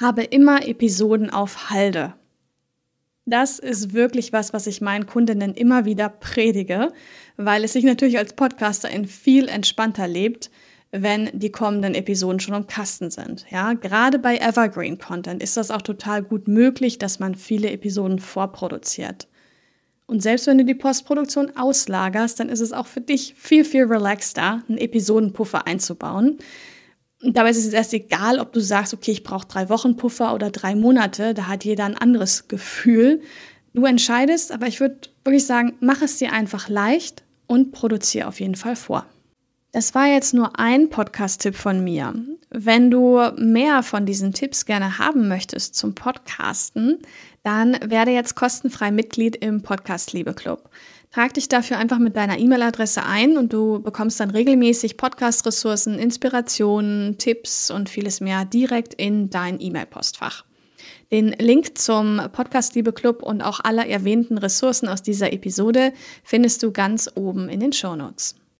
habe immer Episoden auf Halde. Das ist wirklich was, was ich meinen Kundinnen immer wieder predige, weil es sich natürlich als Podcaster in viel entspannter lebt, wenn die kommenden Episoden schon im Kasten sind. Ja, gerade bei Evergreen Content ist das auch total gut möglich, dass man viele Episoden vorproduziert. Und selbst wenn du die Postproduktion auslagerst, dann ist es auch für dich viel, viel relaxter, einen Episodenpuffer einzubauen. Und dabei ist es erst egal, ob du sagst, okay, ich brauche drei Wochen Puffer oder drei Monate. Da hat jeder ein anderes Gefühl. Du entscheidest, aber ich würde wirklich sagen, mach es dir einfach leicht und produziere auf jeden Fall vor. Das war jetzt nur ein Podcast-Tipp von mir. Wenn du mehr von diesen Tipps gerne haben möchtest zum Podcasten, dann werde jetzt kostenfrei Mitglied im Podcast Liebe Club. Trag dich dafür einfach mit deiner E-Mail-Adresse ein und du bekommst dann regelmäßig Podcast-Ressourcen, Inspirationen, Tipps und vieles mehr direkt in dein E-Mail-Postfach. Den Link zum Podcast Liebe Club und auch aller erwähnten Ressourcen aus dieser Episode findest du ganz oben in den Show Notes.